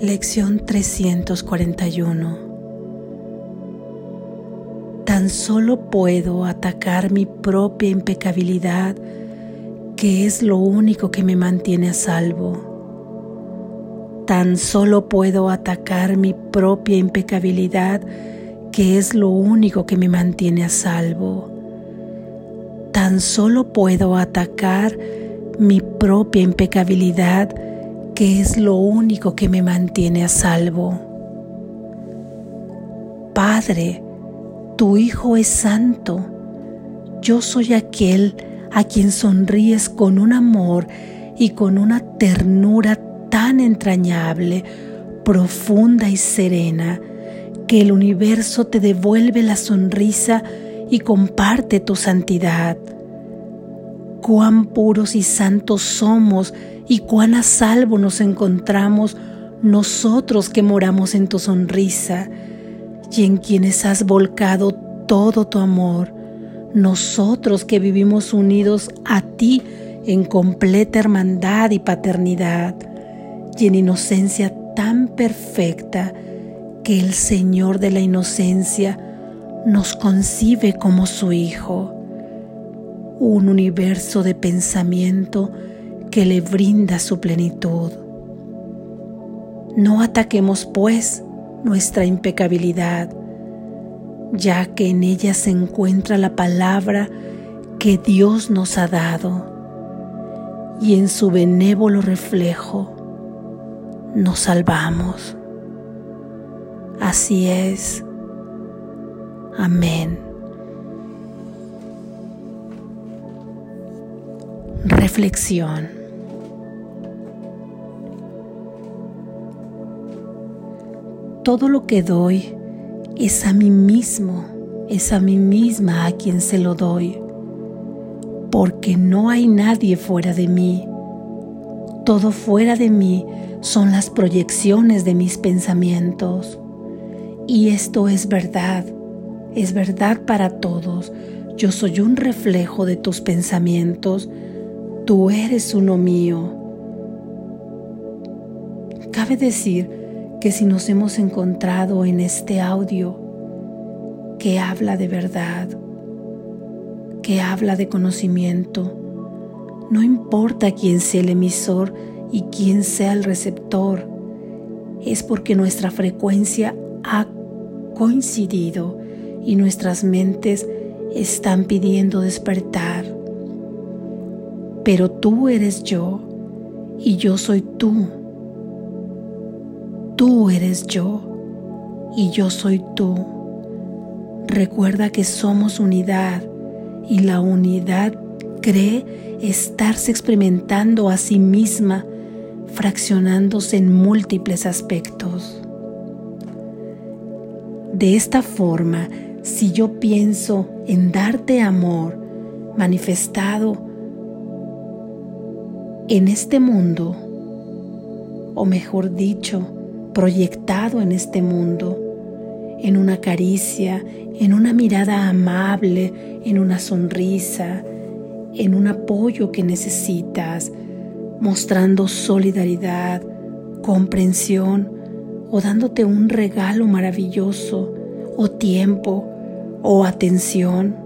Lección 341 Tan solo puedo atacar mi propia impecabilidad, que es lo único que me mantiene a salvo. Tan solo puedo atacar mi propia impecabilidad, que es lo único que me mantiene a salvo. Tan solo puedo atacar mi propia impecabilidad, que es lo único que me mantiene a salvo. Padre, tu Hijo es santo. Yo soy aquel a quien sonríes con un amor y con una ternura tan entrañable, profunda y serena, que el universo te devuelve la sonrisa y comparte tu santidad. Cuán puros y santos somos y cuán a salvo nos encontramos nosotros que moramos en tu sonrisa y en quienes has volcado todo tu amor, nosotros que vivimos unidos a ti en completa hermandad y paternidad y en inocencia tan perfecta que el Señor de la inocencia nos concibe como su Hijo, un universo de pensamiento que le brinda su plenitud. No ataquemos, pues, nuestra impecabilidad, ya que en ella se encuentra la palabra que Dios nos ha dado y en su benévolo reflejo nos salvamos. Así es. Amén. Reflexión. Todo lo que doy es a mí mismo, es a mí misma a quien se lo doy, porque no hay nadie fuera de mí. Todo fuera de mí son las proyecciones de mis pensamientos. Y esto es verdad, es verdad para todos. Yo soy un reflejo de tus pensamientos, tú eres uno mío. Cabe decir que si nos hemos encontrado en este audio que habla de verdad, que habla de conocimiento, no importa quién sea el emisor y quién sea el receptor, es porque nuestra frecuencia ha coincidido y nuestras mentes están pidiendo despertar. Pero tú eres yo y yo soy tú Tú eres yo y yo soy tú. Recuerda que somos unidad y la unidad cree estarse experimentando a sí misma, fraccionándose en múltiples aspectos. De esta forma, si yo pienso en darte amor manifestado en este mundo, o mejor dicho, proyectado en este mundo, en una caricia, en una mirada amable, en una sonrisa, en un apoyo que necesitas, mostrando solidaridad, comprensión o dándote un regalo maravilloso o tiempo o atención.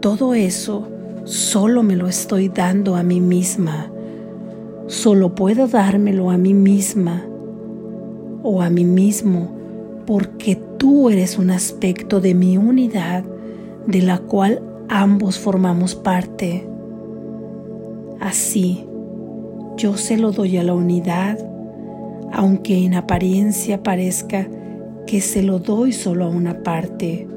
Todo eso solo me lo estoy dando a mí misma Solo puedo dármelo a mí misma o a mí mismo porque tú eres un aspecto de mi unidad de la cual ambos formamos parte. Así, yo se lo doy a la unidad, aunque en apariencia parezca que se lo doy solo a una parte.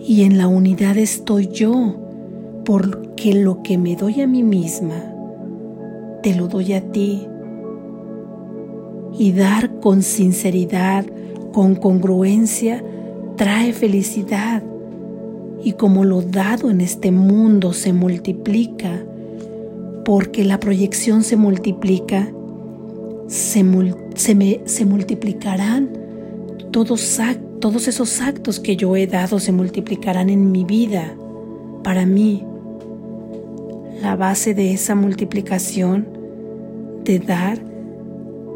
Y en la unidad estoy yo, porque lo que me doy a mí misma te lo doy a ti. Y dar con sinceridad, con congruencia, trae felicidad. Y como lo dado en este mundo se multiplica, porque la proyección se multiplica, se, se multiplicarán todos, todos esos actos que yo he dado, se multiplicarán en mi vida, para mí. La base de esa multiplicación de dar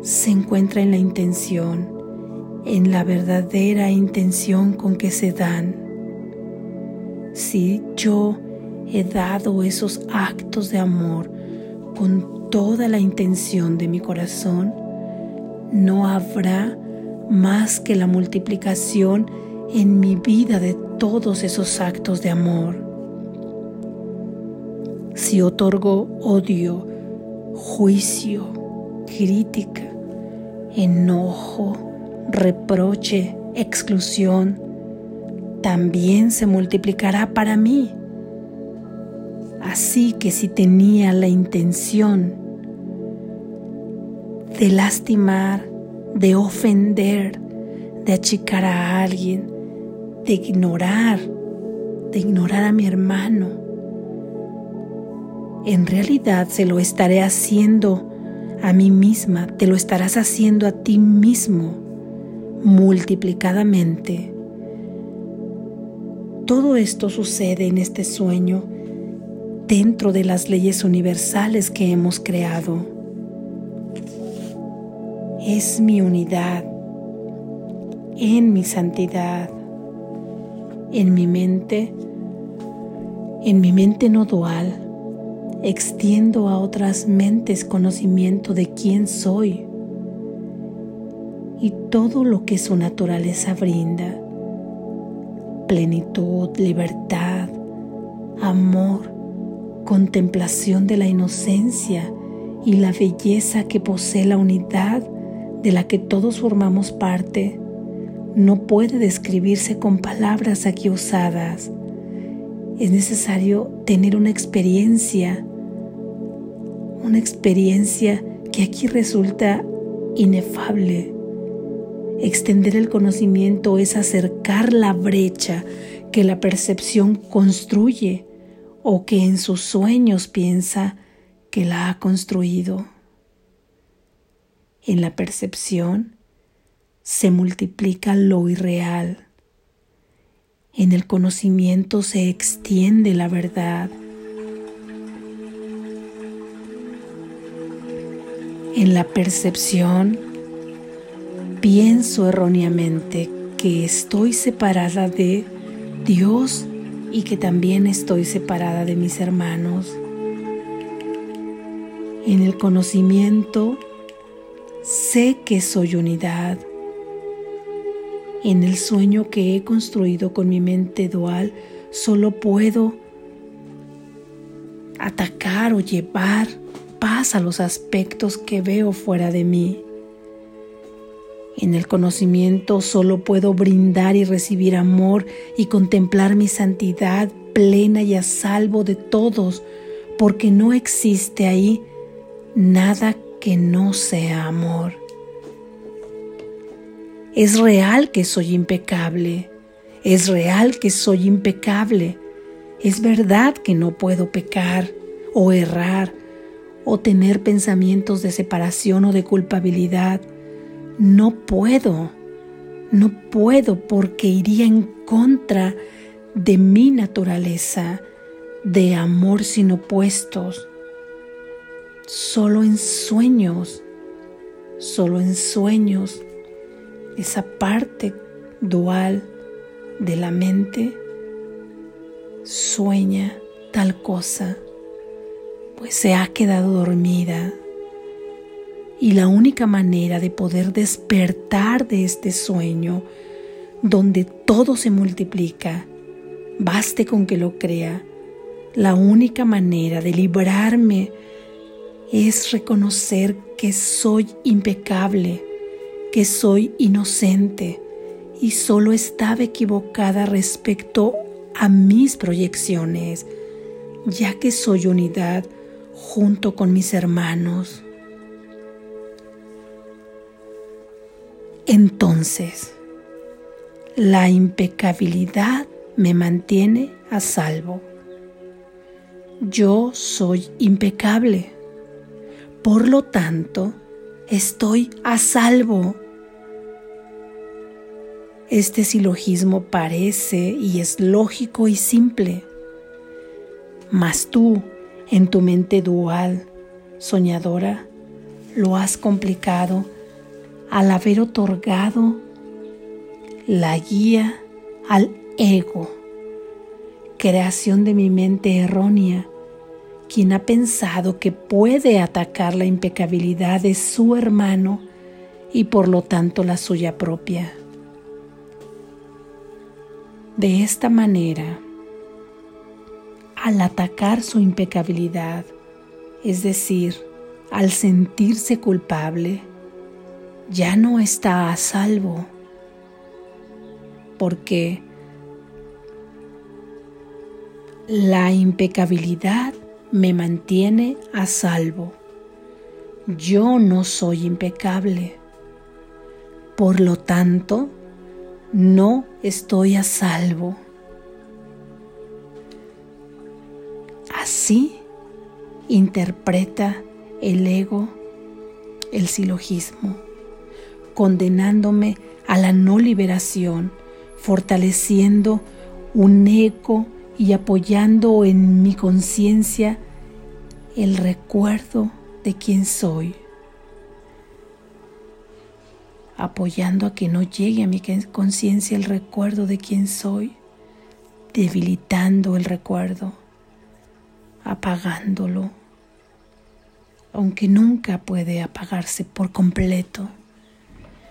se encuentra en la intención, en la verdadera intención con que se dan. Si yo he dado esos actos de amor con toda la intención de mi corazón, no habrá más que la multiplicación en mi vida de todos esos actos de amor. Si otorgo odio, juicio, crítica, enojo, reproche, exclusión, también se multiplicará para mí. Así que si tenía la intención de lastimar, de ofender, de achicar a alguien, de ignorar, de ignorar a mi hermano, en realidad se lo estaré haciendo a mí misma, te lo estarás haciendo a ti mismo multiplicadamente. Todo esto sucede en este sueño dentro de las leyes universales que hemos creado. Es mi unidad en mi santidad, en mi mente, en mi mente no dual, extiendo a otras mentes conocimiento de quién soy y todo lo que su naturaleza brinda, plenitud, libertad, amor, contemplación de la inocencia y la belleza que posee la unidad de la que todos formamos parte no puede describirse con palabras aquí usadas. Es necesario tener una experiencia, una experiencia que aquí resulta inefable. Extender el conocimiento es acercar la brecha que la percepción construye o que en sus sueños piensa que la ha construido. En la percepción, se multiplica lo irreal. En el conocimiento se extiende la verdad. En la percepción pienso erróneamente que estoy separada de Dios y que también estoy separada de mis hermanos. En el conocimiento sé que soy unidad en el sueño que he construido con mi mente dual, solo puedo atacar o llevar paz a los aspectos que veo fuera de mí. En el conocimiento solo puedo brindar y recibir amor y contemplar mi santidad plena y a salvo de todos, porque no existe ahí nada que no sea amor. Es real que soy impecable. Es real que soy impecable. Es verdad que no puedo pecar o errar o tener pensamientos de separación o de culpabilidad. No puedo. No puedo porque iría en contra de mi naturaleza de amor sin opuestos. Solo en sueños, solo en sueños esa parte dual de la mente sueña tal cosa, pues se ha quedado dormida. Y la única manera de poder despertar de este sueño, donde todo se multiplica, baste con que lo crea, la única manera de librarme es reconocer que soy impecable, que soy inocente y solo estaba equivocada respecto a mis proyecciones, ya que soy unidad junto con mis hermanos. Entonces, la impecabilidad me mantiene a salvo. Yo soy impecable. Por lo tanto, estoy a salvo. Este silogismo parece y es lógico y simple, mas tú, en tu mente dual, soñadora, lo has complicado al haber otorgado la guía al ego, creación de mi mente errónea, quien ha pensado que puede atacar la impecabilidad de su hermano y por lo tanto la suya propia. De esta manera, al atacar su impecabilidad, es decir, al sentirse culpable, ya no está a salvo, porque la impecabilidad me mantiene a salvo. Yo no soy impecable. Por lo tanto, no estoy a salvo. Así interpreta el ego el silogismo, condenándome a la no liberación, fortaleciendo un eco y apoyando en mi conciencia el recuerdo de quién soy apoyando a que no llegue a mi conciencia el recuerdo de quién soy, debilitando el recuerdo, apagándolo, aunque nunca puede apagarse por completo.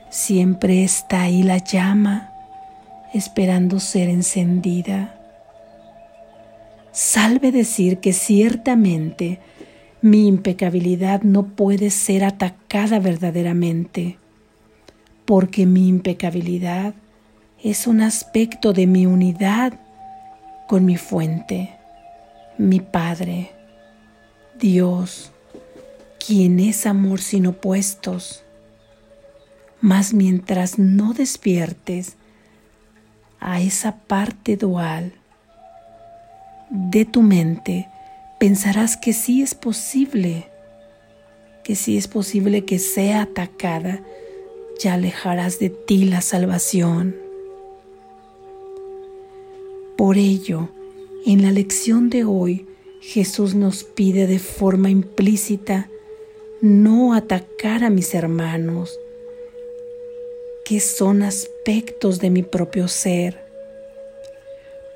Siempre está ahí la llama esperando ser encendida. Salve decir que ciertamente mi impecabilidad no puede ser atacada verdaderamente porque mi impecabilidad es un aspecto de mi unidad con mi fuente, mi Padre, Dios, quien es amor sin opuestos. Mas mientras no despiertes a esa parte dual de tu mente, pensarás que sí es posible, que sí es posible que sea atacada ya alejarás de ti la salvación. Por ello, en la lección de hoy, Jesús nos pide de forma implícita no atacar a mis hermanos, que son aspectos de mi propio ser,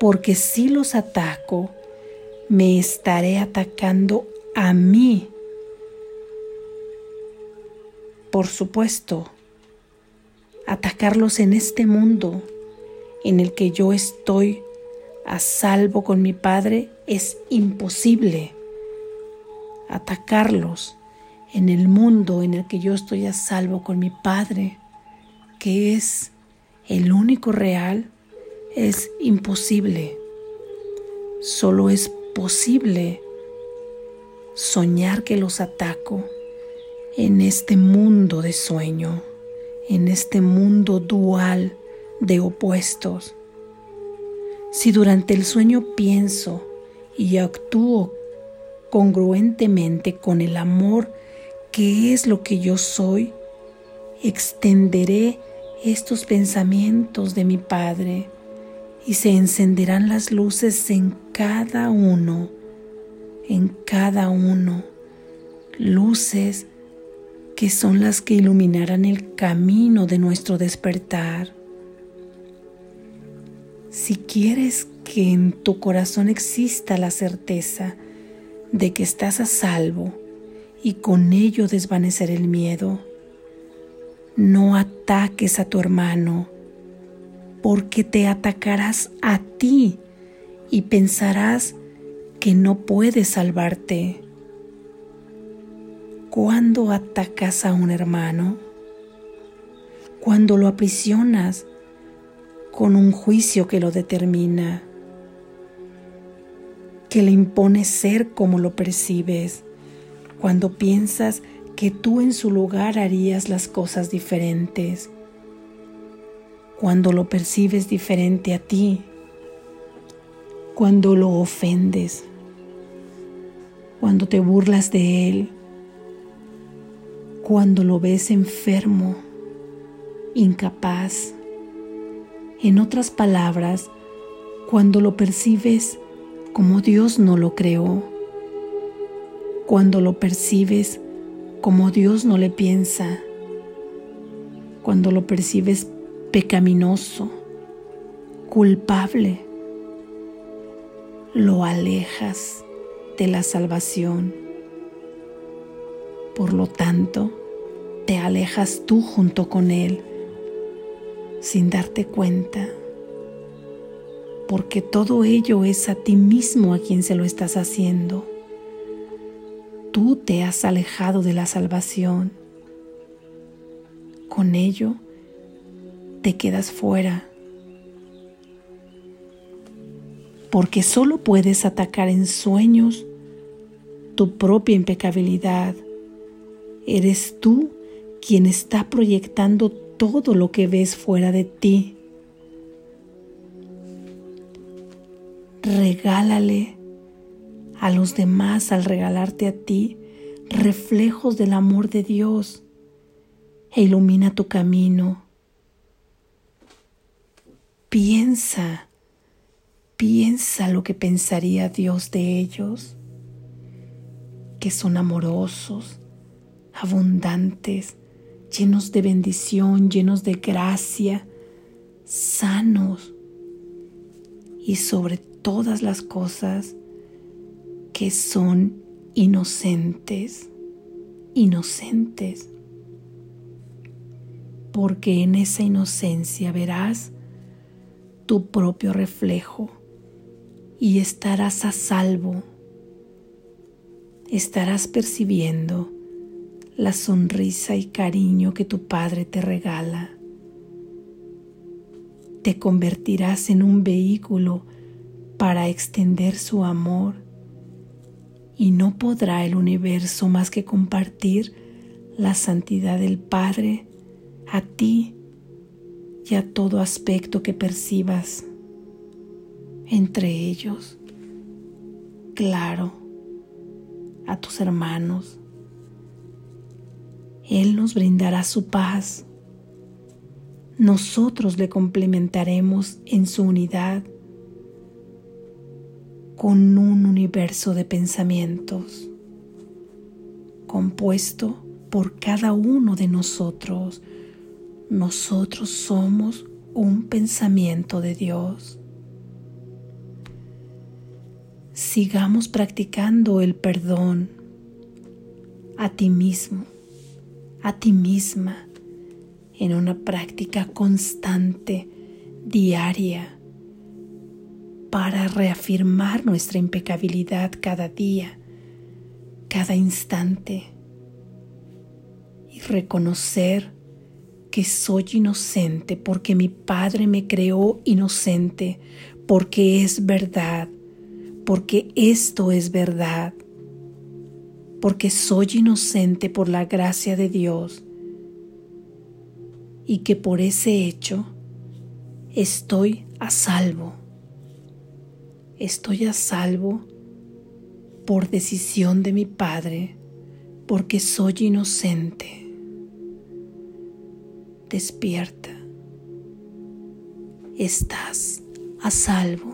porque si los ataco, me estaré atacando a mí. Por supuesto, atacarlos en este mundo en el que yo estoy a salvo con mi Padre es imposible. Atacarlos en el mundo en el que yo estoy a salvo con mi Padre, que es el único real, es imposible. Solo es posible soñar que los ataco en este mundo de sueño en este mundo dual de opuestos. Si durante el sueño pienso y actúo congruentemente con el amor que es lo que yo soy, extenderé estos pensamientos de mi Padre y se encenderán las luces en cada uno, en cada uno, luces que son las que iluminarán el camino de nuestro despertar. Si quieres que en tu corazón exista la certeza de que estás a salvo y con ello desvanecer el miedo, no ataques a tu hermano, porque te atacarás a ti y pensarás que no puedes salvarte. Cuando atacas a un hermano, cuando lo aprisionas con un juicio que lo determina, que le impone ser como lo percibes, cuando piensas que tú en su lugar harías las cosas diferentes, cuando lo percibes diferente a ti, cuando lo ofendes, cuando te burlas de él, cuando lo ves enfermo, incapaz. En otras palabras, cuando lo percibes como Dios no lo creó, cuando lo percibes como Dios no le piensa, cuando lo percibes pecaminoso, culpable, lo alejas de la salvación. Por lo tanto, te alejas tú junto con Él sin darte cuenta, porque todo ello es a ti mismo a quien se lo estás haciendo. Tú te has alejado de la salvación. Con ello, te quedas fuera. Porque solo puedes atacar en sueños tu propia impecabilidad. Eres tú quien está proyectando todo lo que ves fuera de ti. Regálale a los demás al regalarte a ti reflejos del amor de Dios e ilumina tu camino. Piensa, piensa lo que pensaría Dios de ellos, que son amorosos, abundantes, llenos de bendición, llenos de gracia, sanos. Y sobre todas las cosas que son inocentes, inocentes, porque en esa inocencia verás tu propio reflejo y estarás a salvo, estarás percibiendo la sonrisa y cariño que tu Padre te regala. Te convertirás en un vehículo para extender su amor y no podrá el universo más que compartir la santidad del Padre a ti y a todo aspecto que percibas entre ellos. Claro, a tus hermanos, él nos brindará su paz. Nosotros le complementaremos en su unidad con un universo de pensamientos compuesto por cada uno de nosotros. Nosotros somos un pensamiento de Dios. Sigamos practicando el perdón a ti mismo a ti misma en una práctica constante, diaria, para reafirmar nuestra impecabilidad cada día, cada instante y reconocer que soy inocente porque mi Padre me creó inocente, porque es verdad, porque esto es verdad porque soy inocente por la gracia de Dios y que por ese hecho estoy a salvo. Estoy a salvo por decisión de mi Padre, porque soy inocente. Despierta. Estás a salvo.